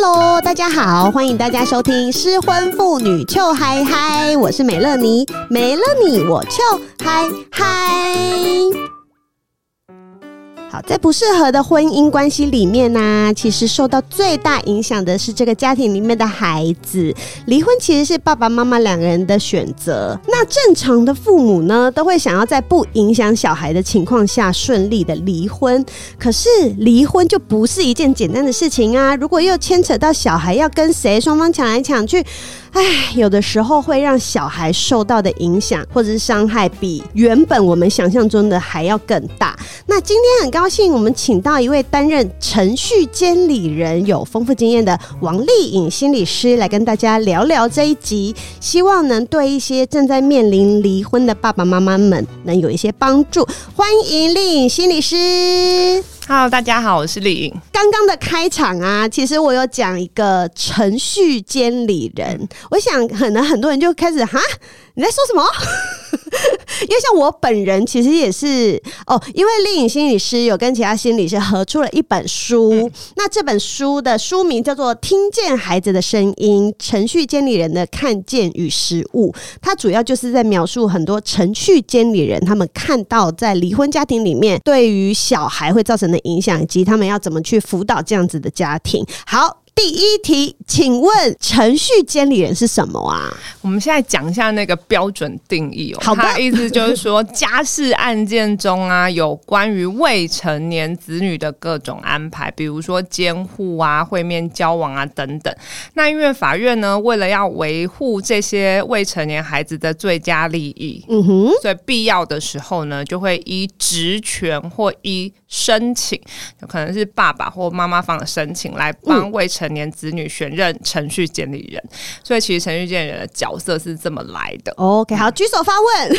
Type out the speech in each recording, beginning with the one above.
Hello，大家好，欢迎大家收听《失婚妇女》。臭嗨嗨，我是美乐妮，没了你我臭嗨嗨。好，在不适合的婚姻关系里面呢、其实受到最大影响的是这个家庭里面的孩子。离婚其实是爸爸妈妈两个人的选择。那正常的父母呢，都会想要在不影响小孩的情况下顺利的离婚。可是离婚就不是一件简单的事情啊！如果又牵扯到小孩要跟谁，双方抢来抢去。唉，有的时候会让小孩受到的影响或者是伤害，比原本我们想象中的还要更大。那今天很高兴，我们请到一位担任程序监理人、有丰富经验的王丽颖心理师来跟大家聊聊这一集，希望能对一些正在面临离婚的爸爸妈妈们能有一些帮助。欢迎丽颖心理师。Hello，大家好，我是丽颖。刚刚的开场啊，其实我有讲一个程序监理人，我想可能很多人就开始哈。你在说什么？因为像我本人其实也是哦，因为丽颖心理师有跟其他心理师合出了一本书，嗯、那这本书的书名叫做《听见孩子的声音：程序监理人的看见与实务》，它主要就是在描述很多程序监理人他们看到在离婚家庭里面对于小孩会造成的影响，以及他们要怎么去辅导这样子的家庭。好。第一题，请问程序监理人是什么啊？我们现在讲一下那个标准定义哦。好的，意思就是说，家事案件中啊，有关于未成年子女的各种安排，比如说监护啊、会面交往啊等等。那因为法院呢，为了要维护这些未成年孩子的最佳利益，嗯哼，所以必要的时候呢，就会依职权或依申请，有可能是爸爸或妈妈方的申请来帮未成年子女选任程序监理人，所以其实程序监理人的角色是这么来的。OK，好，举手发问。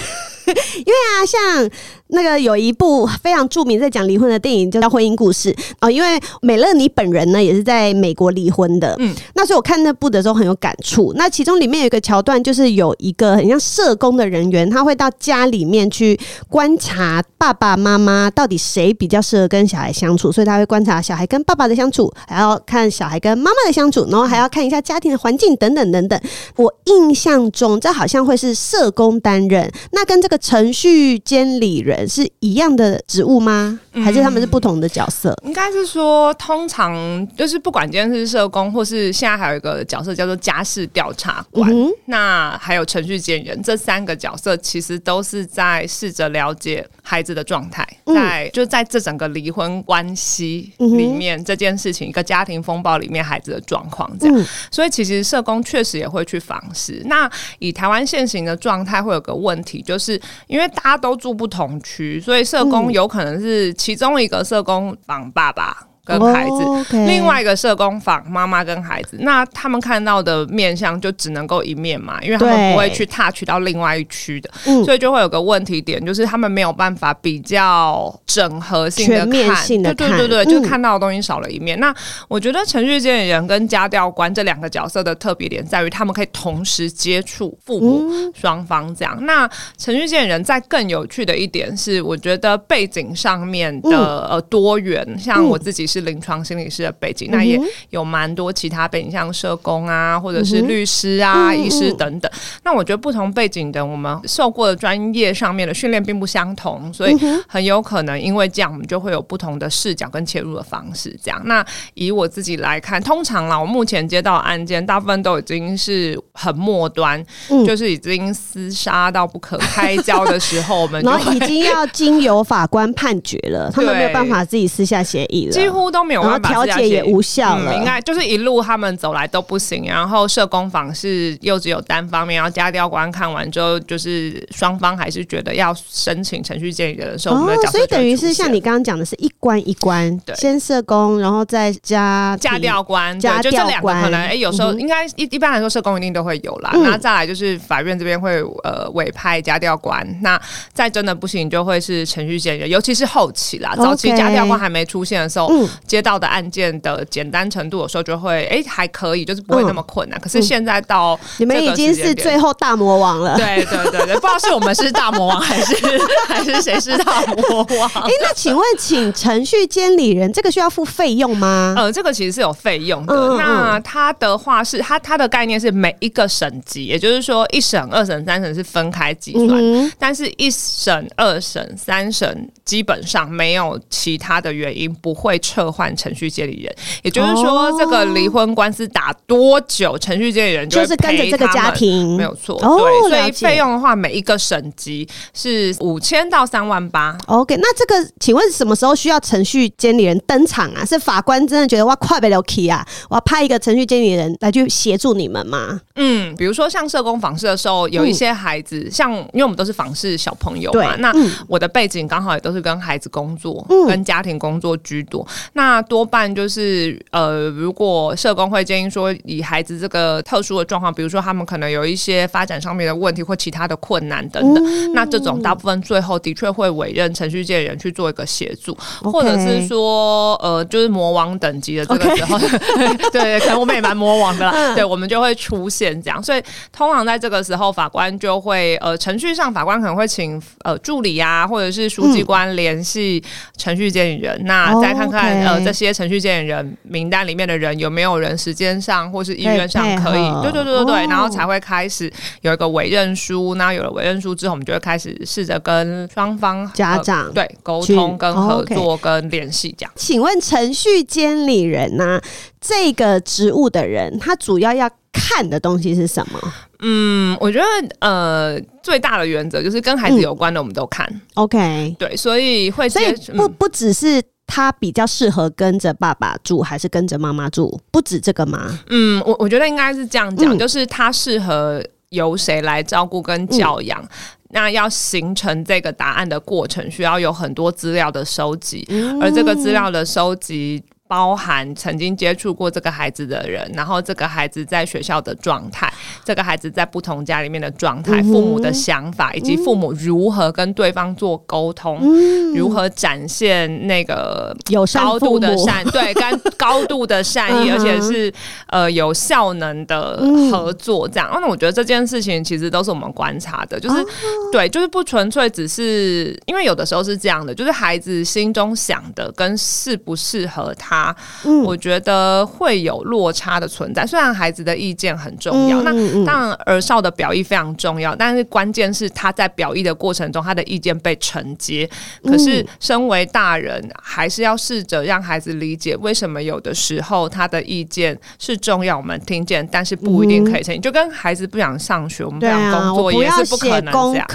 因为啊，像那个有一部非常著名在讲离婚的电影，叫《婚姻故事》哦。因为美乐妮本人呢，也是在美国离婚的。嗯，那所以我看那部的时候很有感触。那其中里面有一个桥段，就是有一个很像社工的人员，他会到家里面去观察爸爸妈妈到底谁比较适合跟小孩相处，所以他会观察小孩跟爸爸的相处，还要看小孩跟妈妈的相处，然后还要看一下家庭的环境等等等等。我印象中，这好像会是社工担任，那跟这个。程序监理人是一样的职务吗？还是他们是不同的角色？嗯、应该是说，通常就是不管今天是社工，或是现在还有一个角色叫做家事调查官，嗯、那还有程序监理人，这三个角色其实都是在试着了解孩子的状态，在、嗯、就在这整个离婚关系里面、嗯、这件事情，一个家庭风暴里面孩子的状况这样。嗯、所以其实社工确实也会去访视。那以台湾现行的状态，会有个问题，就是因为大家都住不同区，所以社工有可能是。其中一个社工绑爸爸。跟孩子，oh. 另外一个社工坊妈妈跟孩子，那他们看到的面相就只能够一面嘛，因为他们不会去 touch 到另外一区的，所以就会有个问题点，就是他们没有办法比较整合性的面性的看，对对对对，就看到的东西少了一面。嗯、那我觉得程序监理人跟家教官这两个角色的特别点在于，他们可以同时接触父母双方这样。嗯、那程序监理人在更有趣的一点是，我觉得背景上面的呃多元，嗯、像我自己是。临床心理师的背景，那也有蛮多其他背景，像社工啊，或者是律师啊、医师等等。那我觉得不同背景的，我们受过的专业上面的训练并不相同，所以很有可能因为这样，我们就会有不同的视角跟切入的方式。这样，那以我自己来看，通常啦，我目前接到的案件，大部分都已经是很末端，就是已经厮杀到不可开交的时候，我们就 然后已经要经由法官判决了，他们没有办法自己私下协议了，几乎。乎都没有办法调解也无效了，嗯、应该就是一路他们走来都不行。然后社工访是又只有单方面，然后家调官看完之后，就是双方还是觉得要申请程序建议人的时候，哦，所以等于是像你刚刚讲的是一关一关，对，先社工，然后再加家调官，家调官，就这两个可能哎，有时候应该一一般来说社工一定都会有啦。那、嗯、再来就是法院这边会呃委派家调官，那再真的不行就会是程序建议，尤其是后期啦，早期家调官还没出现的时候，嗯、接到的案件的简单程度有时候就会哎还可以，就是不会那么困难。嗯、可是现在到你们已经是最后大魔王了，对对对对，不知道是我们是大魔王还是 还是谁是大魔王？哎，那请问请程序监理人这个需要付费用吗？呃，这个其实是有费用的。嗯、那它的话是它它的概念是每一个省级，也就是说一审、二审、三审是分开计算，嗯、但是一审、二审、三审基本上没有其他的原因不会撤换程序监理人。也就是说，这个离婚官司打多久，程序监理人就，就是跟着这个家庭没有错。哦、对，所以费用的话，每一个省级是五千到三万八。OK，那这个请问什么时候需要程序监理人登场啊？是法官真的觉得哇快不了 key 啊？我要派一个程序监理人来去协助你们吗？嗯，比如说像社工访视的时候，有一些孩子，嗯、像因为我们都是访视小朋友嘛，那我的背景刚好也都是跟孩子工作，嗯、跟家庭工作居多。那多半就是呃，如果社工会建议说，以孩子这个特殊的状况，比如说他们可能有一些发展上面的问题或其他的困难等等，嗯、那这种大部分最后的确会委任程序监理人去做一个协助。或者是说呃，就是魔王等级的这个时候 对，可能我们也蛮魔王的啦，嗯、对，我们就会出现这样，所以通常在这个时候，法官就会呃，程序上法官可能会请呃助理啊，或者是书记官联系程序监理人，嗯、那再看看 Okay. 呃这些程序监理人名单里面的人有没有人时间上或是意愿上可以，对对对对对，哦、然后才会开始有一个委任书，那有了委任书之后，我们就会开始试着跟双方家长、呃、对沟通、跟合作、跟联系这样。请问程序监理人呢、啊？这个职务的人，他主要要看的东西是什么？嗯，我觉得呃，最大的原则就是跟孩子有关的，我们都看。嗯、OK，对，所以会所以不不只是他比较适合跟着爸爸住，还是跟着妈妈住，不止这个吗？嗯，我我觉得应该是这样讲，嗯、就是他适合由谁来照顾跟教养。嗯那要形成这个答案的过程，需要有很多资料的收集，嗯、而这个资料的收集。包含曾经接触过这个孩子的人，然后这个孩子在学校的状态，这个孩子在不同家里面的状态，嗯、父母的想法，以及父母如何跟对方做沟通，嗯、如何展现那个有高度的善，对，跟高度的善意，而且是呃有效能的合作，这样。那、嗯、我觉得这件事情其实都是我们观察的，就是、哦、对，就是不纯粹只是因为有的时候是这样的，就是孩子心中想的跟适不适合他。嗯，我觉得会有落差的存在。虽然孩子的意见很重要，那当然儿少的表意非常重要，但是关键是他在表意的过程中，他的意见被承接。可是身为大人，还是要试着让孩子理解，为什么有的时候他的意见是重要，我们听见，但是不一定可以成。嗯、就跟孩子不想上学，我们不想工作，也是不可能这样。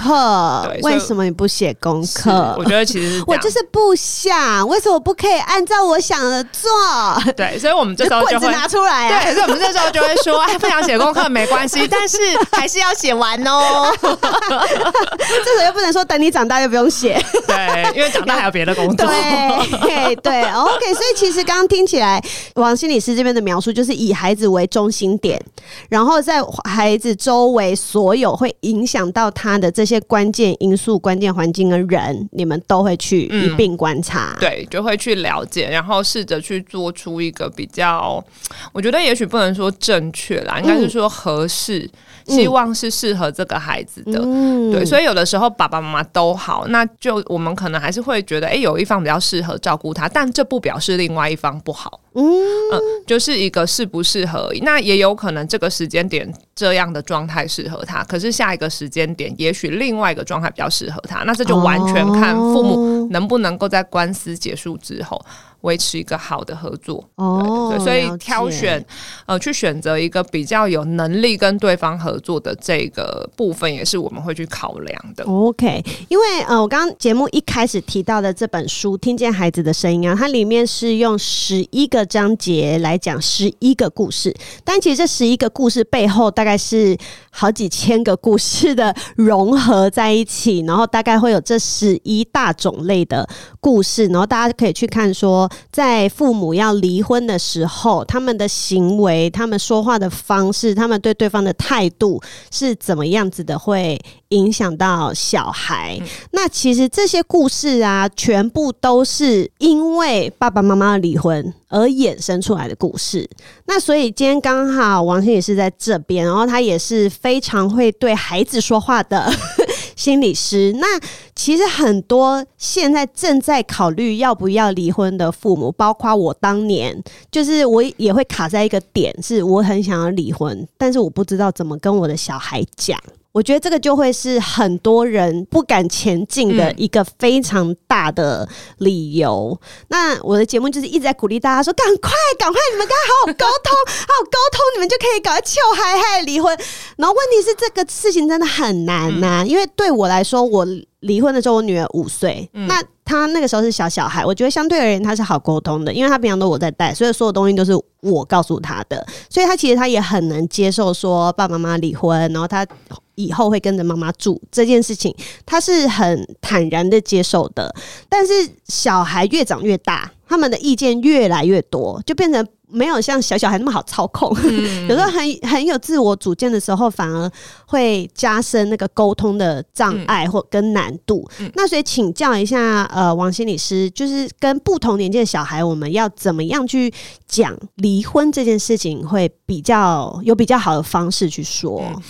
对，为什么你不写功课？我觉得其实是 我就是不想，为什么不可以按照我想的？做对，所以我们这时候就会拿出来、啊。对，所以我们这时候就会说，哎，不想写功课没关系，但是还是要写完哦。这时候又不能说等你长大就不用写，对，因为长大还有别的工作。对对，OK。所以其实刚刚听起来，王心理师这边的描述就是以孩子为中心点，然后在孩子周围所有会影响到他的这些关键因素、关键环境跟人，你们都会去一并观察、嗯，对，就会去了解，然后试着。去做出一个比较，我觉得也许不能说正确啦，应该是说合适，嗯、希望是适合这个孩子的。嗯、对，所以有的时候爸爸妈妈都好，那就我们可能还是会觉得，哎、欸，有一方比较适合照顾他，但这不表示另外一方不好。嗯，嗯，就是一个适不适合，那也有可能这个时间点这样的状态适合他，可是下一个时间点，也许另外一个状态比较适合他，那这就完全看父母能不能够在官司结束之后。维持一个好的合作。哦，对，所以挑选呃，去选择一个比较有能力跟对方合作的这个部分，也是我们会去考量的。OK，因为呃，我刚刚节目一开始提到的这本书《听见孩子的声音》啊，它里面是用十一个章节来讲十一个故事，但其实这十一个故事背后大概是好几千个故事的融合在一起，然后大概会有这十一大种类的故事，然后大家可以去看说，在父母要离婚的时候，他们的行为、他们说话的方式、他们对对方的态度是怎么样子的，会影响到小孩。嗯。那其实这些故事啊，全部都是因为爸爸妈妈离婚而衍生出来的故事。那所以今天刚好王心也是在这边，然后他也是非常会对孩子说话的。心理师，那其实很多现在正在考虑要不要离婚的父母，包括我当年，就是我也会卡在一个点，是我很想要离婚，但是我不知道怎么跟我的小孩讲。我觉得这个就会是很多人不敢前进的一个非常大的理由。嗯、那我的节目就是一直在鼓励大家说：赶快，赶快，你们跟他好好沟通，好好沟通，你们就可以搞个秋嗨嗨离婚。然后问题是，这个事情真的很难呐、啊，嗯、因为对我来说，我离婚的时候，我女儿五岁，嗯、那她那个时候是小小孩，我觉得相对而言她是好沟通的，因为她平常都我在带，所以所有东西都是我告诉她的，所以她其实她也很能接受说爸爸妈妈离婚，然后她。以后会跟着妈妈住这件事情，她是很坦然的接受的。但是小孩越长越大，他们的意见越来越多，就变成。没有像小小孩那么好操控，嗯、有时候很很有自我主见的时候，反而会加深那个沟通的障碍或跟难度。嗯、那所以请教一下，呃，王心理师，就是跟不同年纪的小孩，我们要怎么样去讲离婚这件事情，会比较有比较好的方式去说？嗯、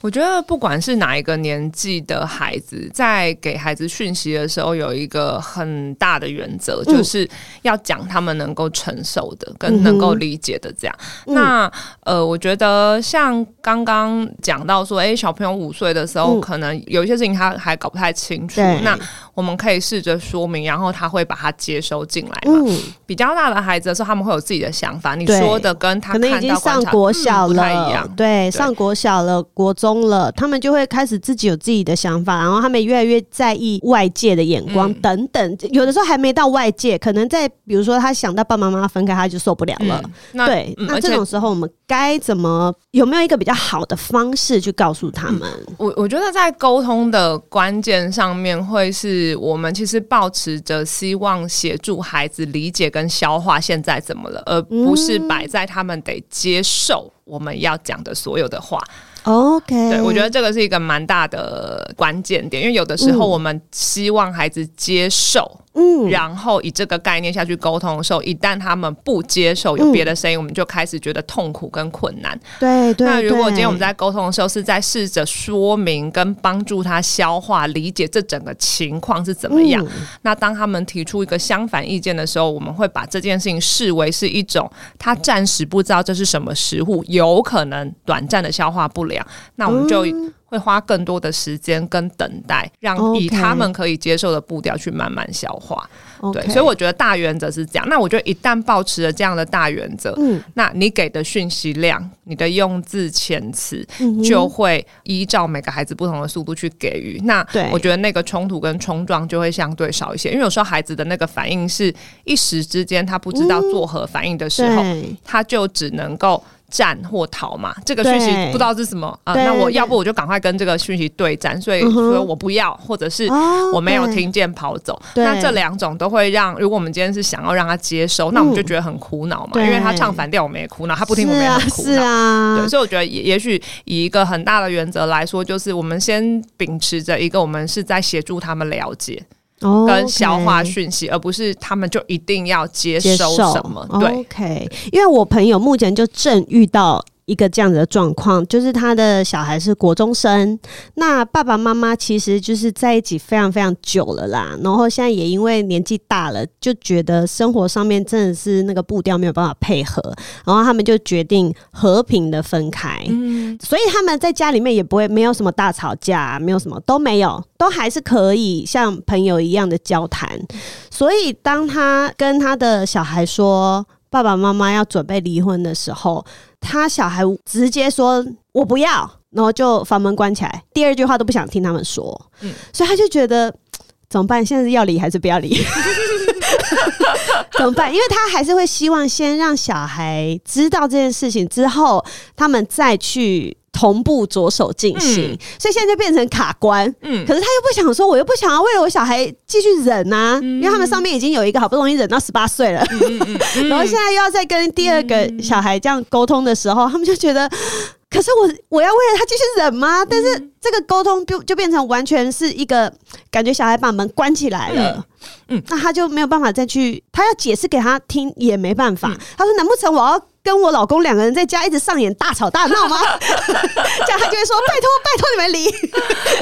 我觉得不管是哪一个年纪的孩子，在给孩子讯息的时候，有一个很大的原则，嗯、就是要讲他们能够承受的，跟能够。理解的这样，那呃，我觉得像刚刚讲到说，哎、欸，小朋友五岁的时候，可能有一些事情他还搞不太清楚。嗯、那我们可以试着说明，然后他会把它接收进来嘛。嗯、比较大的孩子的时候，他们会有自己的想法。你说的跟他可能已经上国小了，嗯、一样。对，上国小了，国中了，他们就会开始自己有自己的想法，然后他们越来越在意外界的眼光等等。嗯、有的时候还没到外界，可能在比如说他想到爸爸妈妈分开，他就受不了了。嗯那对，嗯、那这种时候我们该怎么？有没有一个比较好的方式去告诉他们？嗯、我我觉得在沟通的关键上面，会是我们其实抱持着希望协助孩子理解跟消化现在怎么了，而不是摆在他们得接受我们要讲的所有的话。OK，对，我觉得这个是一个蛮大的关键点，因为有的时候我们希望孩子接受。嗯，然后以这个概念下去沟通的时候，一旦他们不接受有别的声音，嗯、我们就开始觉得痛苦跟困难。对对。对，那如果今天我们在沟通的时候是在试着说明跟帮助他消化理解这整个情况是怎么样，嗯、那当他们提出一个相反意见的时候，我们会把这件事情视为是一种他暂时不知道这是什么食物，有可能短暂的消化不良，那我们就。嗯会花更多的时间跟等待，让以他们可以接受的步调去慢慢消化。对，所以我觉得大原则是这样。那我觉得一旦保持了这样的大原则，嗯，那你给的讯息量、你的用字遣词，就会依照每个孩子不同的速度去给予。嗯、那我觉得那个冲突跟冲撞就会相对少一些，因为有时候孩子的那个反应是一时之间他不知道作何反应的时候，嗯、他就只能够。战或逃嘛，这个讯息不知道是什么啊？那我要不我就赶快跟这个讯息对战，所以说我不要，或者是我没有听见跑走。那这两种都会让，如果我们今天是想要让他接收，那我们就觉得很苦恼嘛，因为他唱反调，我们也苦恼；他不听，我们也很苦恼。是啊，对，所以我觉得也也许以一个很大的原则来说，就是我们先秉持着一个，我们是在协助他们了解。跟消化讯息，oh. 而不是他们就一定要接收什么。对，OK，因为我朋友目前就正遇到。一个这样子的状况，就是他的小孩是国中生，那爸爸妈妈其实就是在一起非常非常久了啦，然后现在也因为年纪大了，就觉得生活上面真的是那个步调没有办法配合，然后他们就决定和平的分开。嗯所以他们在家里面也不会没有什么大吵架，没有什么都没有，都还是可以像朋友一样的交谈。所以当他跟他的小孩说爸爸妈妈要准备离婚的时候，他小孩直接说我不要，然后就房门关起来，第二句话都不想听他们说。嗯，所以他就觉得怎么办？现在是要离还是不要离？怎么办？因为他还是会希望先让小孩知道这件事情之后，他们再去同步着手进行。嗯、所以现在就变成卡关。嗯，可是他又不想说，我又不想要为了我小孩继续忍啊，嗯、因为他们上面已经有一个好不容易忍到十八岁了，然后现在又要再跟第二个小孩这样沟通的时候，他们就觉得。可是我我要为了他继续忍吗？但是这个沟通就就变成完全是一个感觉，小孩把门关起来了，嗯，嗯，那他就没有办法再去，他要解释给他听也没办法。嗯、他说：“难不成我要？”跟我老公两个人在家一直上演大吵大闹吗？这样他就会说：“拜托，拜托你们离。”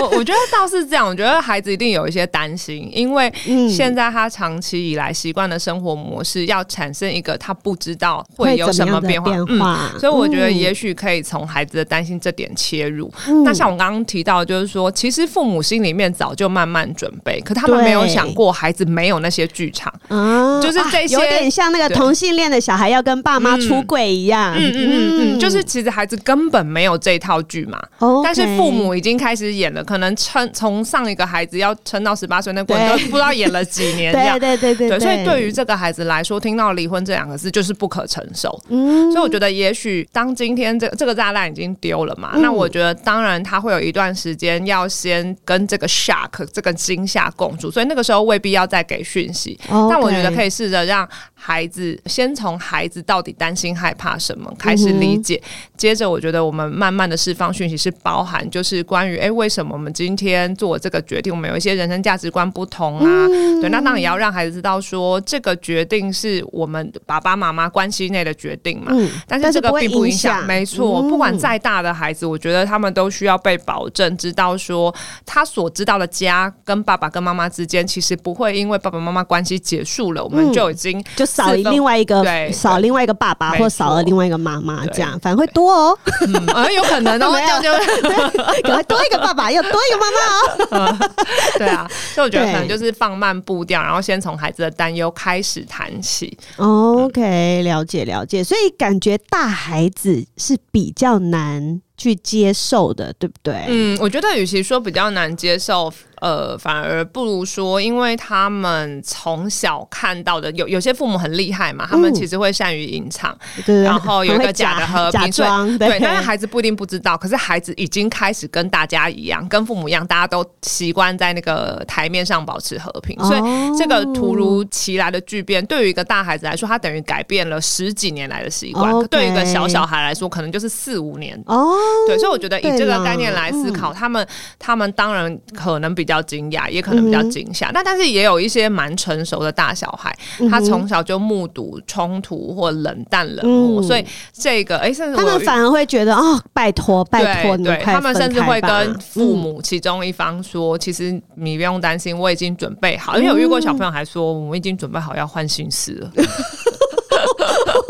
我我觉得倒是这样，我觉得孩子一定有一些担心，因为现在他长期以来习惯的生活模式要产生一个他不知道会有什么变化，变化嗯、所以我觉得也许可以从孩子的担心这点切入。嗯、那像我刚刚提到，就是说，其实父母心里面早就慢慢准备，可他们没有想过孩子没有那些剧场，嗯，就是这些、啊、有点像那个同性恋的小孩要跟爸妈出。轨一样，嗯嗯嗯嗯，就是其实孩子根本没有这套剧嘛，Okay 但是父母已经开始演了，可能撑从上一个孩子要撑到十八岁那过程都不知道演了几年，对对对对对，所以对于这个孩子来说，听到离婚这两个字就是不可承受，嗯，所以我觉得也许当今天这这个炸弹已经丢了嘛，嗯、那我觉得当然他会有一段时间要先跟这个 shock 这个惊吓共处，所以那个时候未必要再给讯息，Okay 但我觉得可以试着让孩子先从孩子到底担心。害怕什么？开始理解，嗯、接着我觉得我们慢慢的释放讯息，是包含就是关于哎、欸，为什么我们今天做这个决定？我们有一些人生价值观不同啊。嗯、对，那当然也要让孩子知道说，这个决定是我们爸爸妈妈关系内的决定嘛。嗯、但是这个并不影响，没错，不管再大的孩子，我觉得他们都需要被保证，知道说他所知道的家跟爸爸跟妈妈之间，其实不会因为爸爸妈妈关系结束了，我们就已经就少另外一个对少另外一个爸爸或。少了另外一个妈妈，这样反而会多哦，嗯，有可能哦，这样就 会可能多一个爸爸，又多一个妈妈哦，对啊，所以我觉得可能就是放慢步调，然后先从孩子的担忧开始谈起。OK，了解了解，所以感觉大孩子是比较难去接受的，对不对？嗯，我觉得与其说比较难接受。呃，反而不如说，因为他们从小看到的有有些父母很厉害嘛，他们其实会善于隐藏，嗯、然后有一个 假的和平，对，但是孩子不一定不知道，可是孩子已经开始跟大家一样，跟父母一样，大家都习惯在那个台面上保持和平，所以这个突如其来的巨变，对于一个大孩子来说，他等于改变了十几年来的习惯；Okay 对于一个小小孩来说，可能就是四五年。哦，对，所以我觉得以这个概念来思考，他们他们当然可能比。比较惊讶，也可能比较惊吓，那、嗯、但是也有一些蛮成熟的大小孩，嗯、他从小就目睹冲突或冷淡冷漠，嗯、所以这个哎，甚至他们反而会觉得哦，拜托拜托对，他们甚至会跟父母其中一方说，嗯、其实你不用担心，我已经准备好，因为有遇过小朋友还说，我们已经准备好要换姓氏了。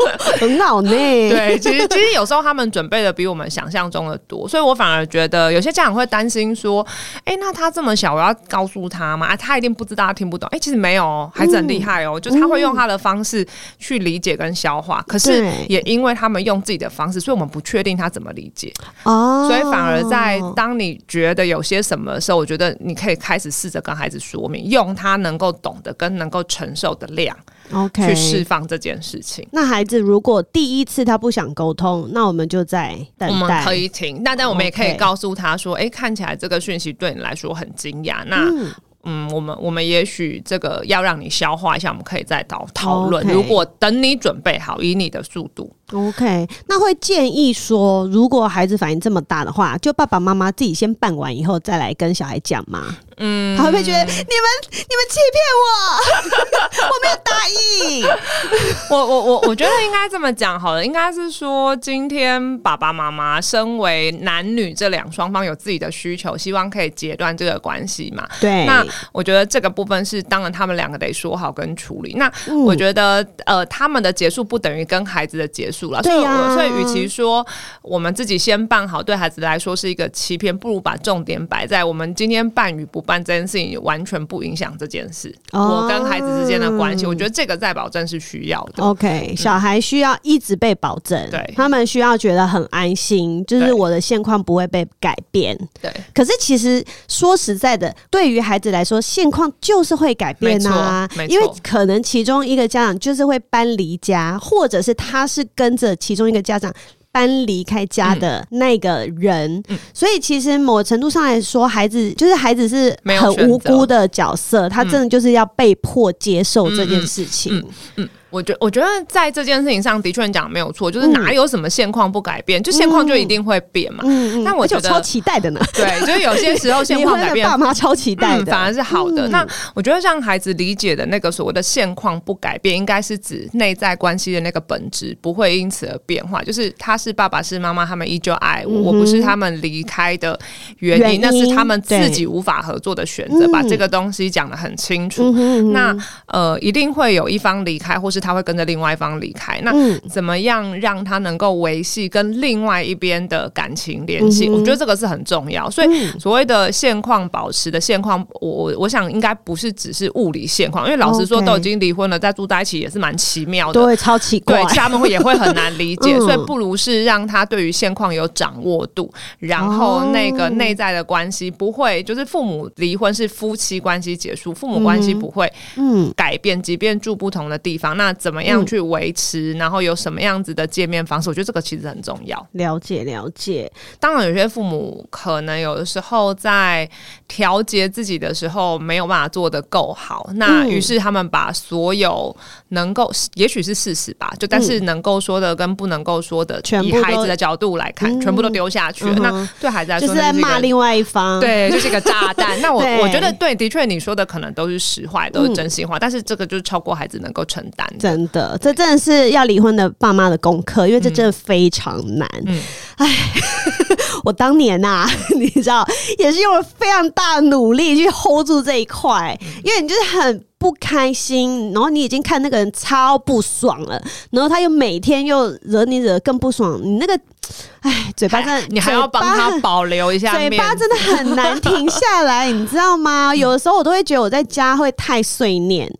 很好呢，对，其实其实有时候他们准备的比我们想象中的多，所以我反而觉得有些家长会担心说，哎、欸，那他这么小，我要告诉他吗？啊他一定不知道，他听不懂。哎、欸，其实没有，孩子很厉害哦，嗯、就是他会用他的方式去理解跟消化。可是也因为他们用自己的方式，所以我们不确定他怎么理解哦。所以反而在当你觉得有些什么的时候，我觉得你可以开始试着跟孩子说明，用他能够懂得跟能够承受的量。OK，去释放这件事情。那孩子如果第一次他不想沟通，那我们就在等待。我们可以停，但但我们也可以告诉他说：“哎看起来这个讯息对你来说很惊讶。”那。嗯嗯，我们我们也许这个要让你消化一下，我们可以再讨讨论。如果等你准备好，以你的速度，OK，那会建议说，如果孩子反应这么大的话，就爸爸妈妈自己先办完以后再来跟小孩讲吗？嗯，他会不会觉得你们你们欺骗我？我没有答应。我我我我觉得应该这么讲好了，应该是说今天爸爸妈妈身为男女这两双方有自己的需求，希望可以截断这个关系嘛。对。那我觉得这个部分是当然他们两个得说好跟处理。那我觉得、嗯、呃他们的结束不等于跟孩子的结束了。对啊。所以与其说我们自己先办好，对孩子来说是一个欺骗，不如把重点摆在我们今天办与不办这件事情，完全不影响这件事。哦、我跟孩子之间的关系，我觉得这个再保证是需要的。OK，、嗯、小孩需要一直被保证，对，他们需要觉得很安心，就是我的现况不会被改变。对。可是其实说实在的，对于孩子来说，现况就是会改变啊，因为可能其中一个家长就是会搬离家，或者是他是跟着其中一个家长。搬离开家的那个人，所以其实某程度上来说，孩子就是孩子是很无辜的角色，他真的就是要被迫接受这件事情。嗯我觉我觉得在这件事情上的确你讲的没有错，就是哪有什么现况不改变，嗯、就现况就一定会变嘛。嗯嗯。但我觉得超期待的呢。对，就是有些时候现况改变，爸妈超期待的、嗯，反而是好的。嗯、那我觉得让孩子理解的那个所谓的现况不改变，应该是指内在关系的那个本质不会因此而变化，就是他是爸爸是妈妈，他们依旧爱我，嗯、我不是他们离开的原因，原因那是他们自己无法合作的选择。把这个东西讲得很清楚。嗯、那呃，一定会有一方离开，或是他会跟着另外一方。离开，那怎么样让他能够维系跟另外一边的感情联系？嗯、我觉得这个是很重要。所以所谓的现况保持的现况，我我我想应该不是只是物理现况，因为老实说，都已经离婚了，再住在一起也是蛮奇妙的，对，超奇怪，对，他们会也会很难理解。嗯、所以不如是让他对于现况有掌握度，然后那个内在的关系不会，就是父母离婚是夫妻关系结束，父母关系不会嗯。改变，即便住不同的地方，那怎么样去？维持，然后有什么样子的见面方式？我觉得这个其实很重要。了解了解。当然，有些父母可能有的时候在调节自己的时候没有办法做得够好，那于是他们把所有能够，也许是事实吧，就但是能够说的跟不能够说的，以孩子的角度来看，全部都丢下去了。那对孩子来说，就是在骂另外一方，对，就是一个炸弹。那我我觉得，对，的确你说的可能都是实话，都是真心话，但是这个就是超过孩子能够承担。真的，这。真的是要离婚的爸妈的功课，因为这真的非常难。嗯，哎，我当年呐、啊，你知道，也是用了非常大的努力去 hold 住这一块，因为你就是很不开心，然后你已经看那个人超不爽了，然后他又每天又惹你惹更不爽，你那个，哎，嘴巴真的，你还要帮他保留一下，嘴巴真的很难停下来，你知道吗？有的时候我都会觉得我在家会太碎念。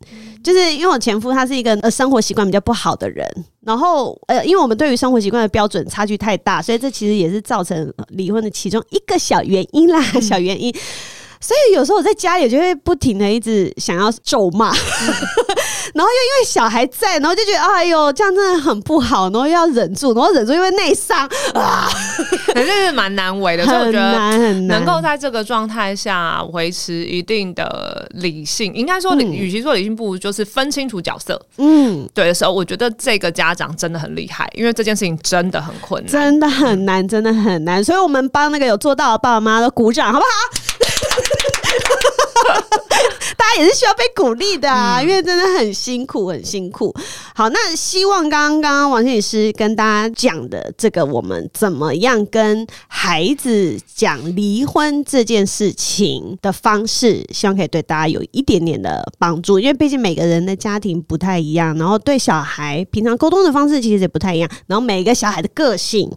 就是因为我前夫他是一个呃生活习惯比较不好的人，然后呃因为我们对于生活习惯的标准差距太大，所以这其实也是造成离婚的其中一个小原因啦，小原因。所以有时候我在家里就会不停的一直想要咒骂，嗯、然后又因为小孩在，然后就觉得哎呦这样真的很不好，然后又要忍住，然后忍住因为内伤啊，反正是蛮难为的。所以我觉得能够在这个状态下维持一定的理性，应该说理，与其说理性，不如就是分清楚角色。嗯，对的时候，我觉得这个家长真的很厉害，因为这件事情真的很困难，真的很难，真的很难。所以我们帮那个有做到的爸爸妈妈都鼓掌，好不好？大家也是需要被鼓励的啊，嗯、因为真的很辛苦，很辛苦。好，那希望刚刚刚刚王心理师跟大家讲的这个，我们怎么样跟孩子讲离婚这件事情的方式，希望可以对大家有一点点的帮助。因为毕竟每个人的家庭不太一样，然后对小孩平常沟通的方式其实也不太一样，然后每一个小孩的个性。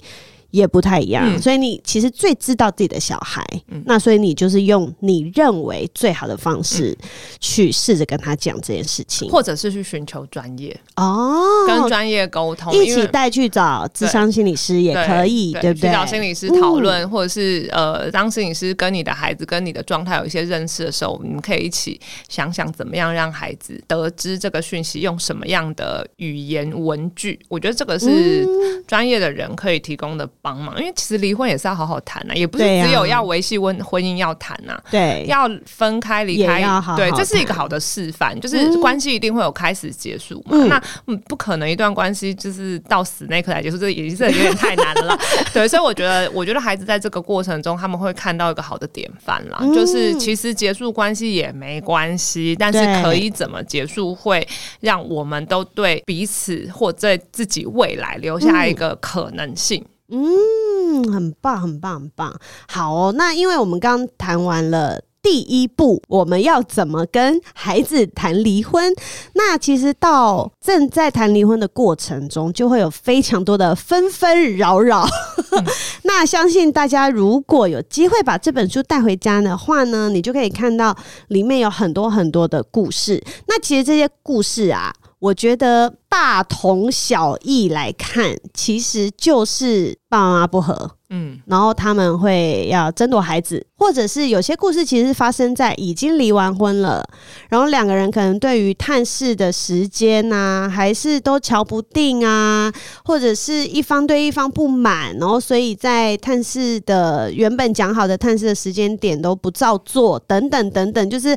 也不太一样，嗯、所以你其实最知道自己的小孩，嗯、那所以你就是用你认为最好的方式去试着跟他讲这件事情，或者是去寻求专业。哦，跟专业沟通，一起带去找智商心理师也可以，对，不对？去找心理师讨论，嗯、或者是呃，当心理师跟你的孩子跟你的状态有一些认识的时候，你们可以一起想想怎么样让孩子得知这个讯息，用什么样的语言文句，我觉得这个是专业的人可以提供的。帮忙，因为其实离婚也是要好好谈呐、啊，也不是只有要维系婚婚姻要谈呐、啊，对，要分开离开，好好对，这是一个好的示范，就是关系一定会有开始结束嘛，嗯、那嗯不可能一段关系就是到死那一刻才结束，这已经是有点太难了，对，所以我觉得我觉得孩子在这个过程中他们会看到一个好的典范啦，嗯、就是其实结束关系也没关系，但是可以怎么结束会让我们都对彼此或在自己未来留下一个可能性。嗯，很棒，很棒，很棒。好哦，那因为我们刚谈完了第一步，我们要怎么跟孩子谈离婚？那其实到正在谈离婚的过程中，就会有非常多的纷纷扰扰。嗯、那相信大家如果有机会把这本书带回家的话呢，你就可以看到里面有很多很多的故事。那其实这些故事啊。我觉得大同小异来看，其实就是爸爸妈妈不和，嗯，然后他们会要争夺孩子，或者是有些故事其实是发生在已经离完婚了，然后两个人可能对于探视的时间啊，还是都瞧不定啊，或者是一方对一方不满，然后所以在探视的原本讲好的探视的时间点都不照做，等等等等，就是。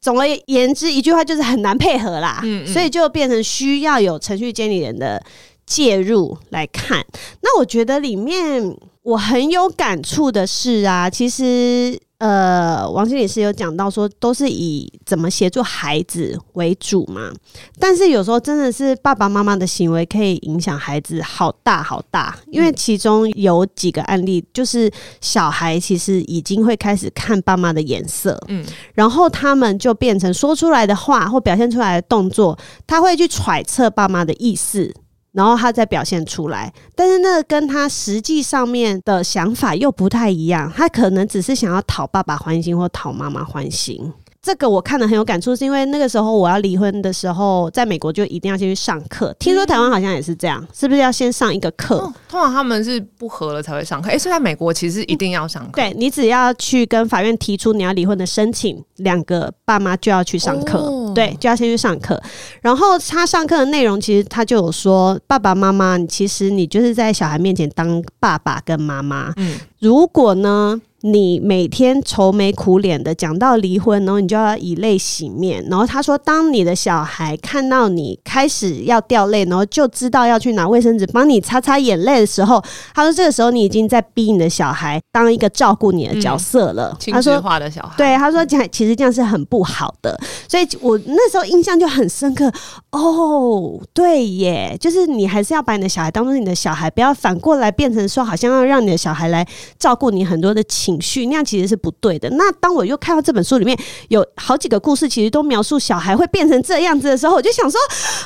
总而言之，一句话就是很难配合啦，嗯嗯，所以就变成需要有程序监理人的介入来看。那我觉得里面我很有感触的是啊，其实。呃，王心理师有讲到说，都是以怎么协助孩子为主嘛。但是有时候真的是爸爸妈妈的行为可以影响孩子好大好大，因为其中有几个案例，就是小孩其实已经会开始看爸妈的眼色，嗯，然后他们就变成说出来的话或表现出来的动作，他会去揣测爸妈的意思。然后他再表现出来，但是那跟他实际上面的想法又不太一样，他可能只是想要讨爸爸欢心或讨妈妈欢心。这个我看了很有感触，是因为那个时候我要离婚的时候，在美国就一定要先去上课。听说台湾好像也是这样，是不是要先上一个课？哦，通常他们是不合了才会上课。诶，所以在美国其实一定要上课。对，你只要去跟法院提出你要离婚的申请，两个爸妈就要去上课。哦，对，就要先去上课。然后他上课的内容其实他就有说，爸爸妈妈，其实你就是在小孩面前当爸爸跟妈妈。嗯，如果呢？你每天愁眉苦脸的讲到离婚，然后你就要以泪洗面。然后他说，当你的小孩看到你开始要掉泪，然后就知道要去拿卫生纸帮你擦擦眼泪的时候，他说这个时候你已经在逼你的小孩当一个照顾你的角色了。嗯、他说，亲子化的小孩，对，他说其实这样是很不好的。所以我那时候印象就很深刻。哦，对耶，就是你还是要把你的小孩当做你的小孩，不要反过来变成说好像要让你的小孩来照顾你很多的情。情绪那样其实是不对的。那当我又看到这本书里面有好几个故事，其实都描述小孩会变成这样子的时候，我就想说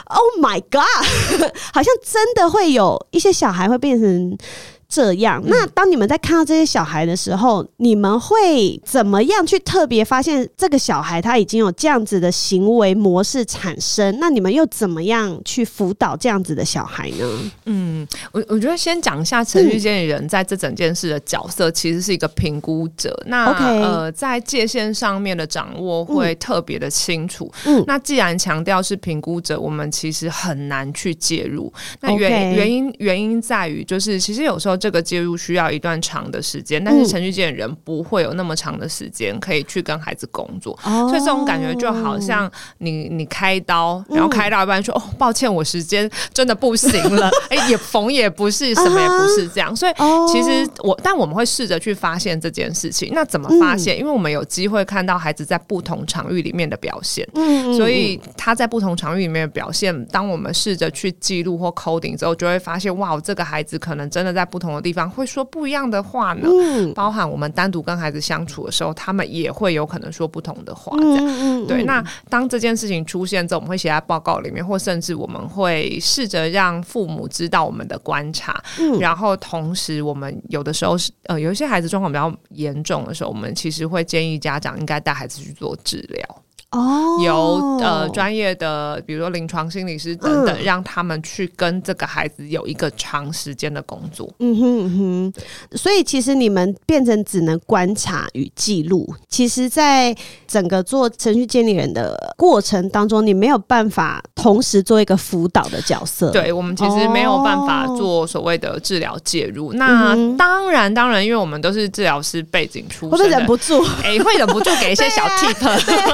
：“Oh my God！” 好像真的会有一些小孩会变成。这样，那当你们在看到这些小孩的时候，你们会怎么样去特别发现这个小孩他已经有这样子的行为模式产生？那你们又怎么样去辅导这样子的小孩呢？嗯，我我觉得先讲一下程序监理人在这整件事的角色，其实是一个评估者。那 Okay. 呃，在界限上面的掌握会特别的清楚。嗯，那既然强调是评估者，我们其实很难去介入。那原 Okay. 原因原因在于，就是其实有时候。这个介入需要一段长的时间，但是程序监理人不会有那么长的时间可以去跟孩子工作，哦、所以这种感觉就好像你你开刀，然后开到一半说、嗯、哦，抱歉，我时间真的不行了，哎，也缝也不是，什么也不是这样，所以其实我，但我们会试着去发现这件事情。那怎么发现？嗯、因为我们有机会看到孩子在不同场域里面的表现，嗯、所以他在不同场域里面的表现，当我们试着去记录或 coding 之后，就会发现哇，这个孩子可能真的在不同。的地方会说不一样的话呢，嗯、包含我们单独跟孩子相处的时候，他们也会有可能说不同的话。这样，嗯嗯嗯、对。那当这件事情出现之后，我们会写在报告里面，或甚至我们会试着让父母知道我们的观察。嗯、然后同时，我们有的时候是呃，有一些孩子状况比较严重的时候，我们其实会建议家长应该带孩子去做治疗。哦，由呃专业的，比如说临床心理师等等，嗯、让他们去跟这个孩子有一个长时间的工作。嗯哼嗯哼，所以其实你们变成只能观察与记录。其实，在整个做程序监理人的过程当中，你没有办法同时做一个辅导的角色。对，我们其实没有办法做所谓的治疗介入。哦、那当然，当然，因为我们都是治疗师背景出身，会忍不住，哎、欸，会忍不住给一些小 tip，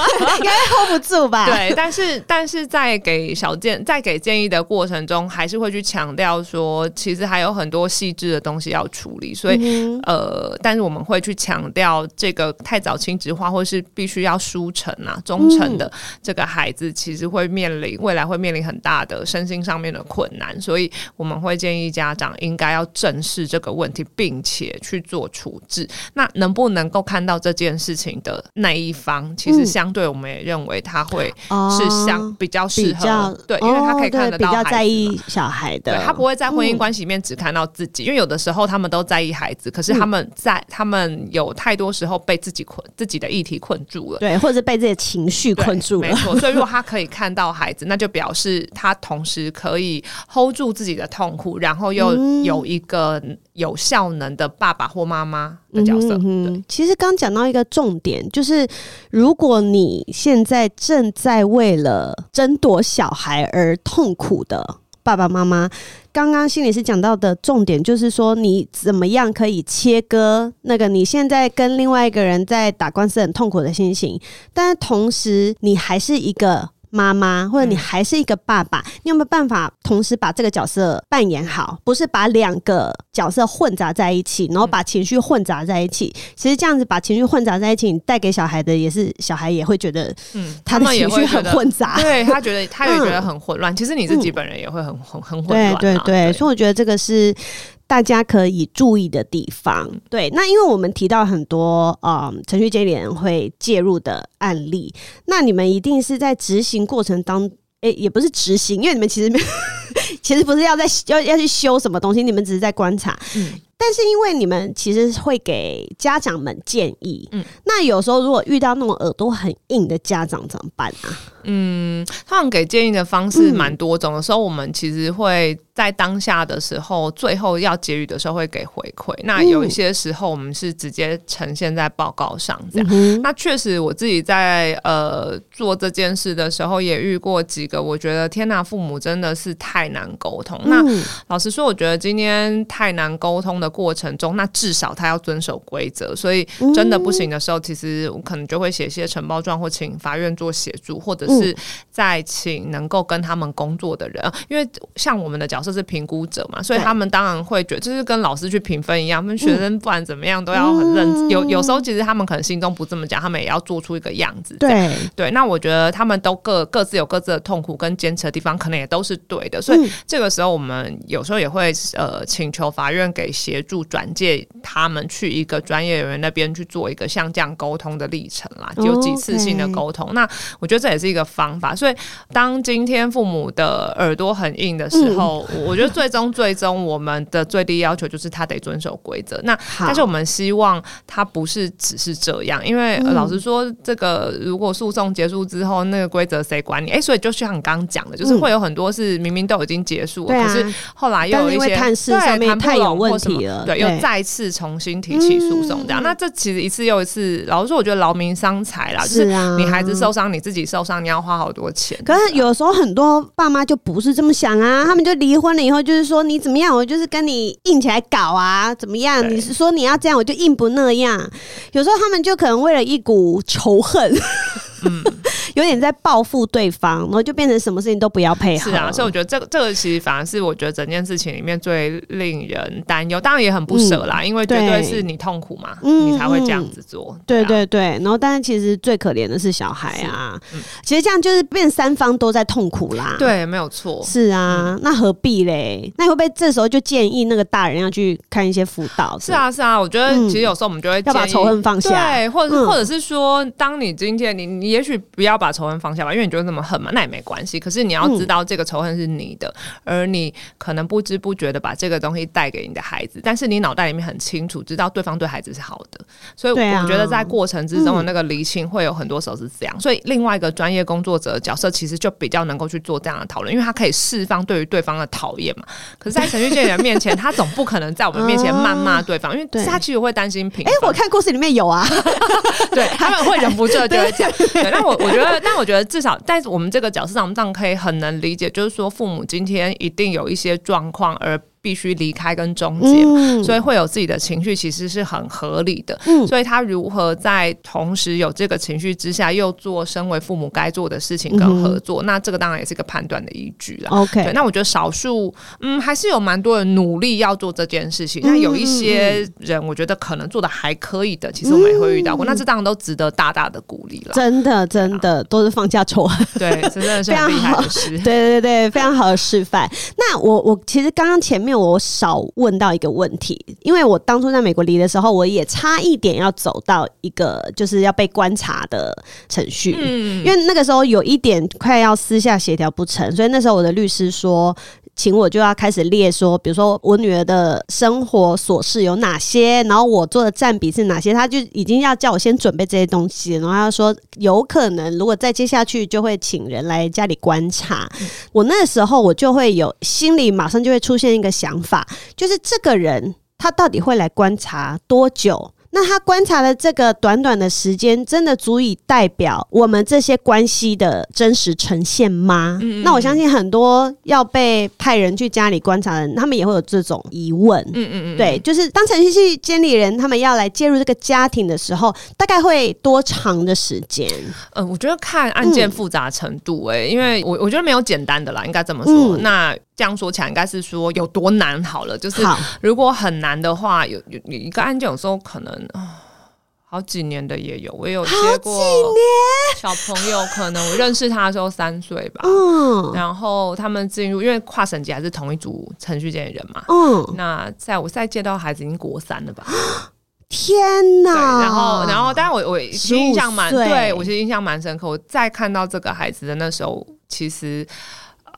该 hold 不住吧？对，但是，但是在给小建在给建议的过程中，还是会去强调说，其实还有很多细致的东西要处理。所以，嗯、呃，但是我们会去强调，这个太早亲职化，或是必须要书成啊、忠诚的这个孩子，其实会面临未来会面临很大的身心上面的困难。所以，我们会建议家长应该要正视这个问题，并且去做处置。那能不能够看到这件事情的那一方，其实相对我们也认为他会是相比较适合，哦、对，因为他可以看得到，比较在意小孩的，对，他不会在婚姻关系里面只看到自己，嗯、因为有的时候他们都在意孩子，可是他们在、嗯、他们有太多时候被自己困自己的议题困住了，对，或者是被自己的情绪困住了，没错。所以如果他可以看到孩子，那就表示他同时可以 hold 住自己的痛苦，然后又有一个有效能的爸爸或妈妈的角色。嗯嗯、其实刚讲到一个重点，就是如果你现在正在为了争夺小孩而痛苦的爸爸妈妈，刚刚心理师讲到的重点就是说，你怎么样可以切割那个你现在跟另外一个人在打官司很痛苦的心情，但是同时你还是一个。妈妈，或者你还是一个爸爸，嗯、你有没有办法同时把这个角色扮演好？不是把两个角色混杂在一起，然后把情绪混杂在一起。嗯、其实这样子把情绪混杂在一起，你带给小孩的也是小孩也会觉得，嗯，他的情绪很混杂，对他觉得他也觉得很混乱。嗯、其实你自己本人也会很很很混乱。对对对，所以我觉得这个是。大家可以注意的地方，对，那因为我们提到很多嗯程序接理人会介入的案例，那你们一定是在执行过程当，诶、也不是执行，因为你们其实没有，其实不是要在要要去修什么东西，你们只是在观察，但是因为你们其实会给家长们建议，嗯，那有时候如果遇到那种耳朵很硬的家长怎么办啊？嗯，他们给建议的方式蛮多种的时候，我们其实会。在当下的时候，最后要结语的时候会给回馈。那有一些时候，我们是直接呈现在报告上这样。嗯、那确实，我自己在呃做这件事的时候，也遇过几个。我觉得天哪，父母真的是太难沟通。嗯、那老实说，我觉得今天太难沟通的过程中，那至少他要遵守规则。所以真的不行的时候，其实我可能就会写一些承包状，或请法院做协助，或者是再请能够跟他们工作的人。因为像我们的角色。是评估者嘛，所以他们当然会觉得，就是跟老师去评分一样，他们学生不管怎么样都要很认真。有有时候其实他们可能心中不这么讲，他们也要做出一个样子。对对，那我觉得他们都各各自有各自的痛苦跟坚持的地方，可能也都是对的。所以这个时候我们有时候也会呃请求法院给协助转介他们去一个专业人员那边去做一个像这样沟通的历程啦，有几次性的沟通。那我觉得这也是一个方法。所以当今天父母的耳朵很硬的时候，我觉得最终最终我们的最低要求就是他得遵守规则。那但是我们希望他不是只是这样，因为、呃、老实说，这个如果诉讼结束之后，那个规则谁管你？哎、欸，所以就像你刚刚讲的，就是会有很多是明明都已经结束了，嗯、可是后来又有一些探视上面太有问题了，对，又再次重新提起诉讼这样。嗯、那这其实一次又一次，老实说，我觉得劳民伤财啦。是啊，就是你孩子受伤，你自己受伤，你要花好多钱。可是有时候很多爸妈就不是这么想啊，他们就离婚。了以后就是说你怎么样，我就是跟你硬起来搞啊，怎么样？你是说你要这样，我就硬不那样。有时候他们就可能为了一股仇恨。嗯，有点在报复对方，然后就变成什么事情都不要配合。是啊，所以我觉得这个这个其实反而是我觉得整件事情里面最令人担忧，当然也很不舍啦，嗯、因为绝对是你痛苦嘛，嗯、你才会这样子做。对，啊、对对对，然后但是其实最可怜的是小孩啊，嗯、其实这样就是变三方都在痛苦啦。对，没有错。是啊，嗯、那何必嘞？那你会不会这时候就建议那个大人要去看一些辅导？是啊，是啊，我觉得其实有时候我们就会、嗯、要把仇恨放下，对，或者是、嗯、或者是说，当你今天你你。你也许不要把仇恨放下吧，因为你觉得那么恨嘛，那也没关系。可是你要知道，这个仇恨是你的，嗯、而你可能不知不觉的把这个东西带给你的孩子，但是你脑袋里面很清楚，知道对方对孩子是好的。所以我觉得在过程之中的那个厘清，会有很多时候是这样。嗯、所以另外一个专业工作者的角色，其实就比较能够去做这样的讨论，因为他可以释放对于对方的讨厌嘛。可是，在程序监理人面前，他总不可能在我们面前 谩骂对方，因为他其实会担心平。哎、欸，我看故事里面有啊，对他们会忍不住就会讲。对，那我我觉得，但我觉得至少在我们这个角色上，我们这样可以很能理解，就是说父母今天一定有一些状况而。必须离开跟终结，嗯、所以会有自己的情绪，其实是很合理的。嗯、所以他如何在同时有这个情绪之下，又做身为父母该做的事情跟合作，嗯、那这个当然也是一个判断的依据了。OK，对，那我觉得少数，嗯，还是有蛮多人努力要做这件事情。那、嗯、有一些人，我觉得可能做的还可以的，其实我们也会遇到过。嗯、那这当然都值得大大的鼓励了。真的，真的都是放假仇恨，对，真的是很厉害的事。对对对，非常好的示范。那我我其实刚刚前面。我少问到一个问题，因为我当初在美国离的时候，我也差一点要走到一个就是要被观察的程序，嗯，因为那个时候有一点快要私下协调不成，所以那时候我的律师说。请我就要开始列说，比如说我女儿的生活琐事有哪些，然后我做的占比是哪些，他就已经要叫我先准备这些东西，然后他说有可能如果再接下去就会请人来家里观察。我那时候我就会有心里马上就会出现一个想法，就是这个人他到底会来观察多久？那他观察的这个短短的时间，真的足以代表我们这些关系的真实呈现吗？嗯嗯，那我相信很多要被派人去家里观察的人，他们也会有这种疑问。嗯嗯嗯，对，就是当程序监理人他们要来介入这个家庭的时候，大概会多长的时间？呃，我觉得看案件复杂程度、欸，哎、嗯，因为我我觉得没有简单的啦，应该这么说。嗯、那这样说起来，应该是说有多难好了。就是如果很难的话，有有一个案件，有时候可能啊，好几年的也有。我也有接过小朋友，可能我认识他的时候三岁吧。嗯，然后他们进入，因为跨省级还是同一组程序监理人嘛。嗯，那在我再接到孩子已经国三了吧？天哪！然后，然后，当然我我印象蛮对我其实印象蛮深刻。我再看到这个孩子的那时候，其实。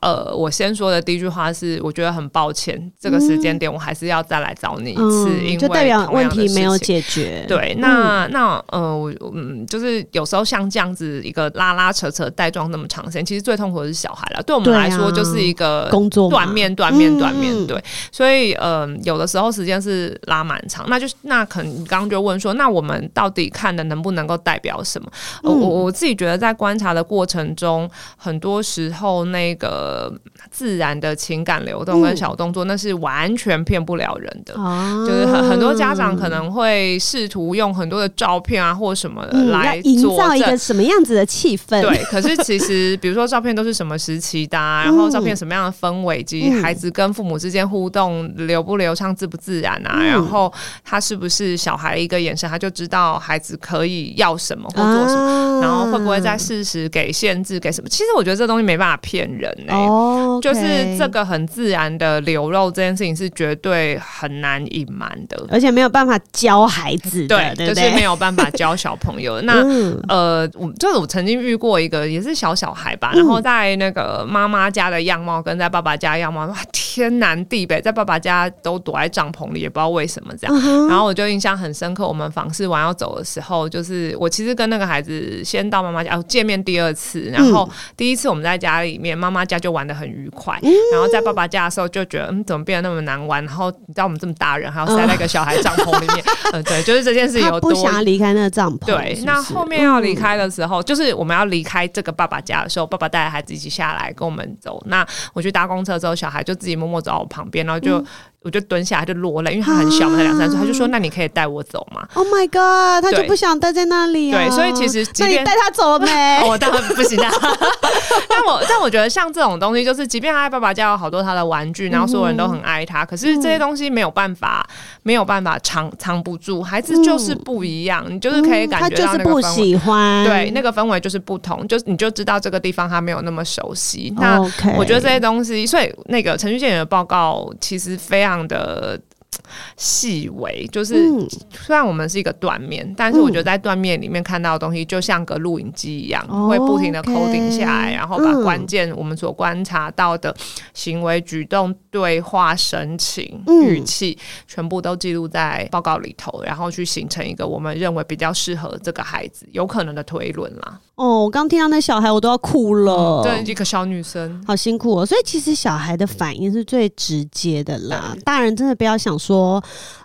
呃，我先说的第一句话是，我觉得很抱歉，嗯、这个时间点我还是要再来找你一次，嗯、因为就代表问题没有解决。对，那、嗯、那呃，我嗯，就是有时候像这样子一个拉拉扯扯带状那么长时间，其实最痛苦的是小孩了。对我们来说，就是一个工作断面断面断面对。所以呃，有的时候时间是拉蛮长，那就那可能你刚刚就问说，那我们到底看的能不能够代表什么？呃、我我自己觉得在观察的过程中，很多时候那个。呃，自然的情感流动跟小动作，嗯、那是完全骗不了人的。啊、就是很很多家长可能会试图用很多的照片啊，或什么的来营造一个什么样子的气氛。对，可是其实比如说照片都是什么时期的、啊，然后照片什么样的氛围，以及孩子跟父母之间互动流不流畅、自不自然啊，嗯、然后他是不是小孩一个眼神他就知道孩子可以要什么或做什么，啊、然后会不会在适时给限制给什么？其实我觉得这东西没办法骗人哎、欸。哦就是这个很自然的流露，这件事情是绝对很难隐瞒的，而且没有办法教孩子，对，就是没有办法教小朋友。那、嗯、呃，我就是我曾经遇过一个也是小小孩吧，然后在那个妈妈家的样貌跟在爸爸家的样貌，哇，天南地北，在爸爸家都躲在帐篷里，也不知道为什么这样。嗯、然后我就印象很深刻，我们访视完要走的时候，就是我其实跟那个孩子先到妈妈家，哦，见面第二次，然后第一次我们在家里面，妈妈家就。玩的很愉快，嗯、然后在爸爸家的时候就觉得，嗯，怎么变得那么难玩？然后你知道我们这么大人，还要塞在一个小孩帐篷里面，嗯、呃，对，就是这件事有多不想离开那个帐篷。对，是是那后面要离开的时候，嗯、就是我们要离开这个爸爸家的时候，爸爸带着孩子一起下来跟我们走。那我去搭公车之后，小孩就自己默默走到我旁边，然后就。嗯我就蹲下来就落泪，因为他很小嘛，才两三岁，他就说：“那你可以带我走吗？”Oh my god，他就不想待在那里啊。对，所以其实那你带他走了没？我当然不行啊。但我但我觉得像这种东西，就是即便他爸爸家有好多他的玩具，然后所有人都很爱他，可是这些东西没有办法没有办法藏藏不住。孩子就是不一样，你就是可以感觉到那个氛围。他就是不喜欢。对，那个氛围就是不同，就你就知道这个地方他没有那么熟悉。那我觉得这些东西，所以那个程序监理的报告其实非常。这样的细微，就是虽然我们是一个断面，但是我觉得在断面里面看到的东西，就像个录影机一样，会不停的 coding 下来，然后把关键我们所观察到的行为、举动、对话、神情、语气，全部都记录在报告里头，然后去形成一个我们认为比较适合这个孩子有可能的推论啦。哦，我刚听到那小孩，我都要哭了。对，一个小女生，好辛苦哦。所以其实小孩的反应是最直接的啦。大人真的不要想说。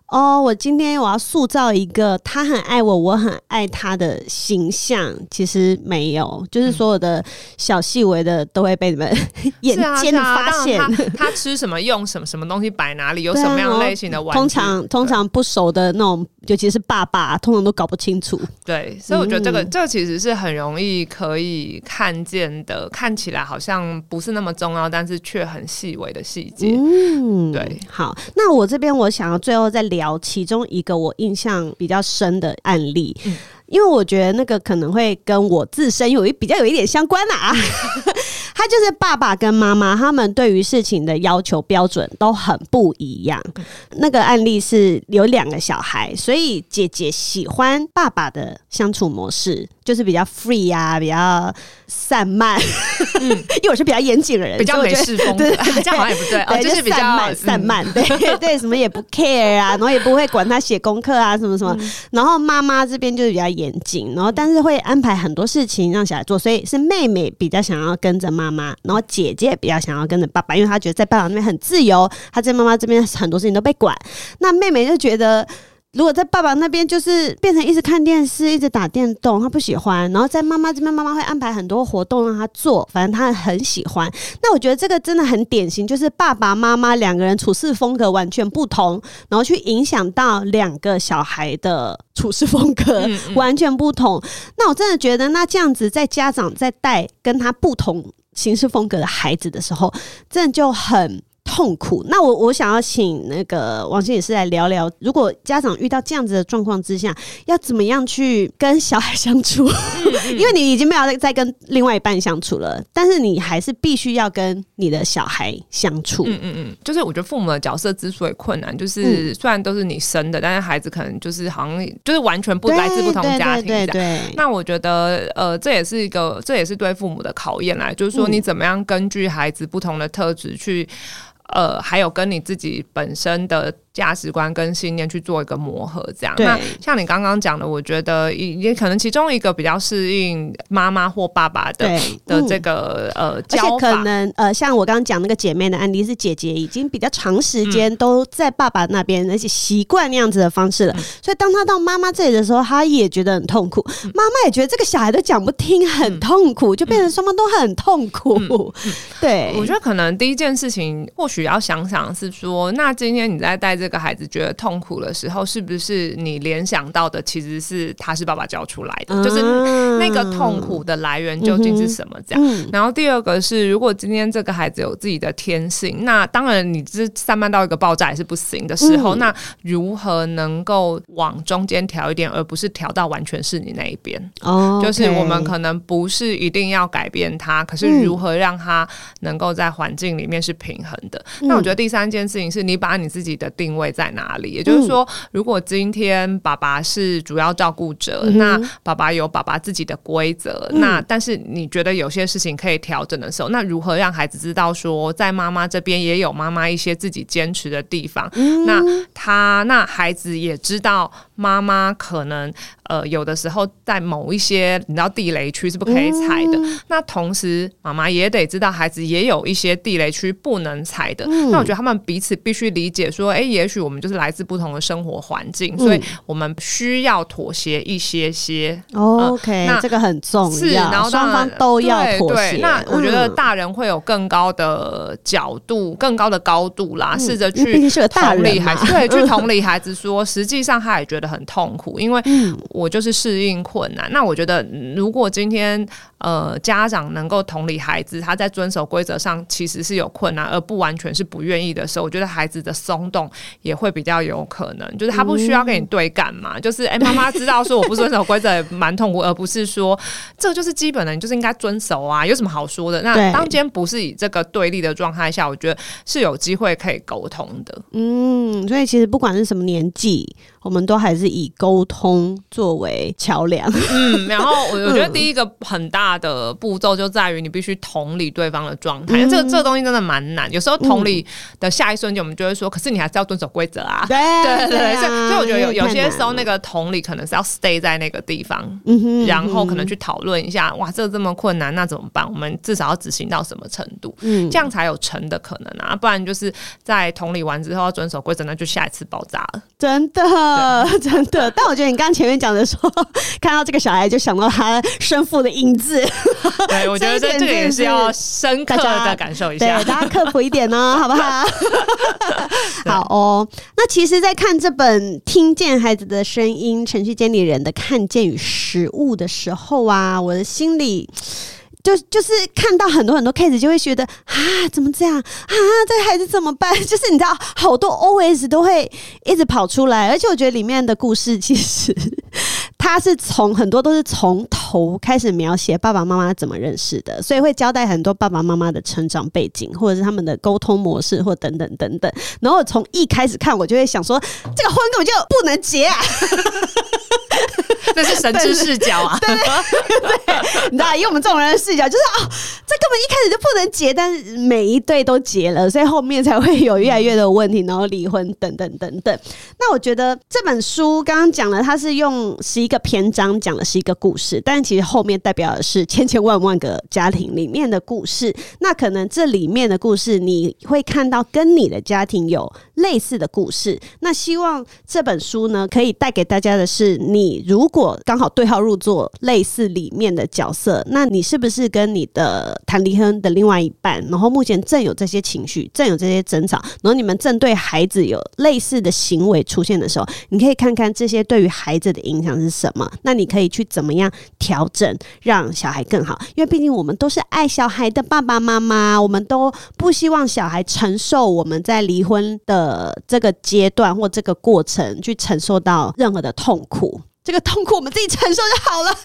哦，我今天我要塑造一个他很爱我，我很爱他的形象，其实没有，就是所有的小细微的都会被你们 眼尖的发现。他，他吃什么，用什么，什么东西摆哪里，有什么样类型的玩具。通常通常不熟的那种，尤其是爸爸，通常都搞不清楚。对，所以我觉得这个、嗯、这个其实是很容易可以看见的，看起来好像不是那么重要，但是却很细微的细节。嗯，对。好，那我这边我想要最后再聊其中一个我印象比较深的案例，嗯、因为我觉得那个可能会跟我自身有一比较有一点相关啊。他就是爸爸跟妈妈，他们对于事情的要求标准都很不一样。那个案例是有两个小孩，所以姐姐喜欢爸爸的相处模式，就是比较 free 啊，比较散漫。嗯，因为我是比较严谨的人，比较美式风格，对，这样好像也不对，哦，就是比较散漫，散漫，对 对，什么也不 care 啊，然后也不会管他写功课啊，什么什么。然后妈妈这边就是比较严谨，然后但是会安排很多事情让小孩做，所以是妹妹比较想要跟着妈。妈妈，然后姐姐比较想要跟着爸爸，因为她觉得在爸爸那边很自由，她在妈妈这边很多事情都被管。那妹妹就觉得。如果在爸爸那边，就是变成一直看电视、一直打电动，他不喜欢。然后在妈妈这边，妈妈会安排很多活动让他做，反正他很喜欢。那我觉得这个真的很典型，就是爸爸妈妈两个人处事风格完全不同，然后去影响到两个小孩的处事风格完全不同。那我真的觉得，那这样子在家长在带跟他不同行事风格的孩子的时候，真的就很。痛苦。那我我想要请那个王心也是来聊聊，如果家长遇到这样子的状况之下，要怎么样去跟小孩相处？嗯嗯、因为你已经没有再再跟另外一半相处了，但是你还是必须要跟你的小孩相处。嗯嗯嗯，就是我觉得父母的角色之所以困难，就是虽然都是你生的，但是孩子可能就是好像就是完全不来自不同家庭。对对，对，对。那我觉得呃，这也是一个，这也是对父母的考验来，就是说你怎么样根据孩子不同的特质去。呃，还有跟你自己本身的。价值观跟信念去做一个磨合，这样。那像你刚刚讲的，我觉得也也可能其中一个比较适应妈妈或爸爸的的这个呃教法。而且可能呃，像我刚刚讲那个姐妹的案例，是姐姐已经比较长时间都在爸爸那边，而且习惯那样子的方式了。所以当他到妈妈这里的时候，他也觉得很痛苦。妈妈也觉得这个小孩都讲不听，很痛苦，就变成双方都很痛苦。对，我觉得可能第一件事情，或许要想想是说，那今天你在带这个。这个孩子觉得痛苦的时候，是不是你联想到的其实是他是爸爸教出来的？嗯、就是那个痛苦的来源究竟是什么？这样。嗯、然后第二个是，如果今天这个孩子有自己的天性，那当然你这散漫到一个爆炸也是不行的时候，嗯、那如何能够往中间调一点，而不是调到完全是你那一边？哦，就是我们可能不是一定要改变他，可是如何让他能够在环境里面是平衡的？嗯、那我觉得第三件事情是你把你自己的定位在哪里？也就是说，如果今天爸爸是主要照顾者，嗯、那爸爸有爸爸自己的规则。嗯、那但是你觉得有些事情可以调整的时候，那如何让孩子知道说，在妈妈这边也有妈妈一些自己坚持的地方？嗯、那他那孩子也知道妈妈可能。呃，有的时候在某一些你知道地雷区是不可以踩的，嗯、那同时妈妈也得知道孩子也有一些地雷区不能踩的。嗯、那我觉得他们彼此必须理解说，哎、欸，也许我们就是来自不同的生活环境，嗯、所以我们需要妥协一些些。哦、OK，那这个很重要，是，然后双方都要妥协。那我觉得大人会有更高的角度、嗯、更高的高度啦，试着、嗯、去同理孩子，对，去同理孩子说，实际上他也觉得很痛苦，因为。我就是适应困难。那我觉得，如果今天呃家长能够同理孩子，他在遵守规则上其实是有困难，而不完全是不愿意的时候，我觉得孩子的松动也会比较有可能。就是他不需要跟你对干嘛，嗯、就是哎，妈、欸、妈知道说我不遵守规则也蛮痛苦，而不是说 这就是基本的，你就是应该遵守啊，有什么好说的？那当今天不是以这个对立的状态下，我觉得是有机会可以沟通的。嗯，所以其实不管是什么年纪。我们都还是以沟通作为桥梁。嗯，然后我我觉得第一个很大的步骤就在于你必须同理对方的状态，嗯、这个这个东西真的蛮难。有时候同理的下一瞬间，我们就会说：“可是你还是要遵守规则啊。对” 对对所以所以我觉得有有些时候那个同理可能是要 stay 在那个地方，嗯哼，然后可能去讨论一下：“哇，这个这么困难，那怎么办？我们至少要执行到什么程度？嗯，这样才有成的可能啊，不然就是在同理完之后要遵守规则，那就下一次爆炸了，真的。”呃，真的，但我觉得你刚刚前面讲的说，看到这个小孩就想到他生父的影子。对，我觉得这这个也是要深刻的感受一下，对，大家刻苦一点哦，好不好？好哦。那其实，在看这本《听见孩子的声音：程序监理人的看见与实物》的时候啊，我的心里。就就是看到很多很多 case，就会觉得啊，怎么这样啊？这个孩子怎么办？就是你知道，好多 OS 都会一直跑出来，而且我觉得里面的故事其实他是从很多都是从头开始描写爸爸妈妈怎么认识的，所以会交代很多爸爸妈妈的成长背景，或者是他们的沟通模式，或等等等等。然后从一开始看，我就会想说，这个婚根本就不能结啊！这是神之视角啊！对对对，你知道，以我们这种人的视角，就是啊、这根本一开始就不能结，但是每一对都结了，所以后面才会有越来越多的问题，然后离婚等等等等。那我觉得这本书刚刚讲了，它是用十一个篇章讲了十一个故事，但其实后面代表的是千千万万个家庭里面的故事。那可能这里面的故事，你会看到跟你的家庭有类似的故事。那希望这本书呢，可以带给大家的是，你如果刚好对号入座，类似里面的角色，那你是不是跟你的谈离婚的另外一半，然后目前正有这些情绪，正有这些争吵，然后你们正对孩子有类似的行为出现的时候，你可以看看这些对于孩子的影响是什么？那你可以去怎么样调整，让小孩更好？因为毕竟我们都是爱小孩的爸爸妈妈，我们都不希望小孩承受我们在离婚的呃这个阶段或这个过程去承受到任何的痛苦。这个痛苦我们自己承受就好了。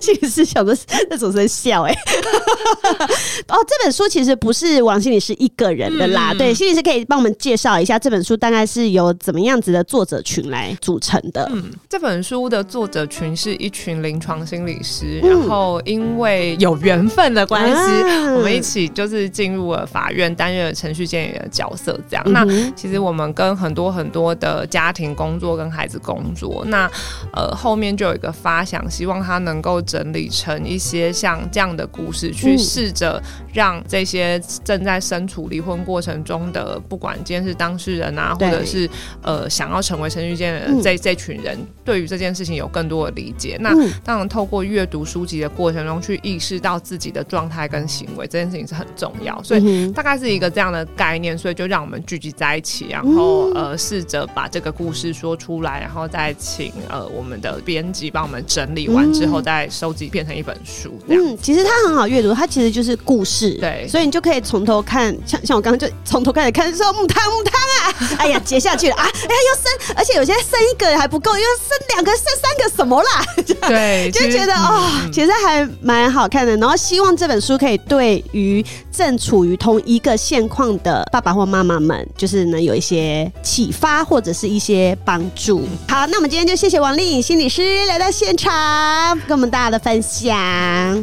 其实是想着 那种在笑哎。哦，这本书其实不是王心理师一个人的啦。嗯、对，心理师可以帮我们介绍一下这本书大概是由怎么样子的作者群来组成的。嗯，这本书的作者群是一群临床心理师，然后因为有缘分的关系，嗯、我们一起就是进入了法院担任了程序监理人的角色。这样，嗯、那其实我们跟很多很多的家庭工作跟孩子工作。那呃，后面就有一个发想，希望他能够整理成一些像这样的故事，去试着让这些正在身处离婚过程中的，不管今天是当事人啊，或者是呃想要成为程序监的这这群人，对于这件事情有更多的理解。那当然，透过阅读书籍的过程中，去意识到自己的状态跟行为，这件事情是很重要。所以大概是一个这样的概念，所以就让我们聚集在一起，然后呃，试着把这个故事说出来，然后再。请呃，我们的编辑帮我们整理完之后，再收集变成一本书。嗯，其实它很好阅读，它其实就是故事，对，所以你就可以从头看，像像我刚刚就从头开始看，说木汤木汤啊，哎呀，结下去了啊，哎呀，又生，而且有些生一个还不够，又生两个，生三个，什么啦？对，就觉得哦，其实还蛮好看的。然后希望这本书可以对于正处于同一个现况的爸爸或妈妈们，就是能有一些启发或者是一些帮助。好，那。我们今天就谢谢王丽颖心理师来到现场跟我们大家的分享。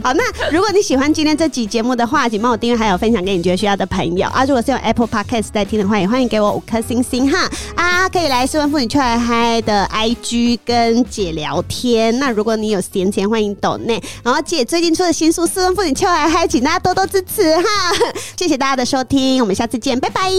好，那如果你喜欢今天这集节目的话，请帮我订阅，还有分享给你觉得需要的朋友啊。如果是用 Apple Podcast 在听的话，也欢迎给我五颗星星哈啊，可以来失婚妇女 Chill High High 的 IG 跟姐聊天。那如果你有闲钱，欢迎抖内。然后姐最近出的新书《失婚妇女 Chill High High》，请大家多多支持哈。谢谢大家的收听，我们下次见，拜拜。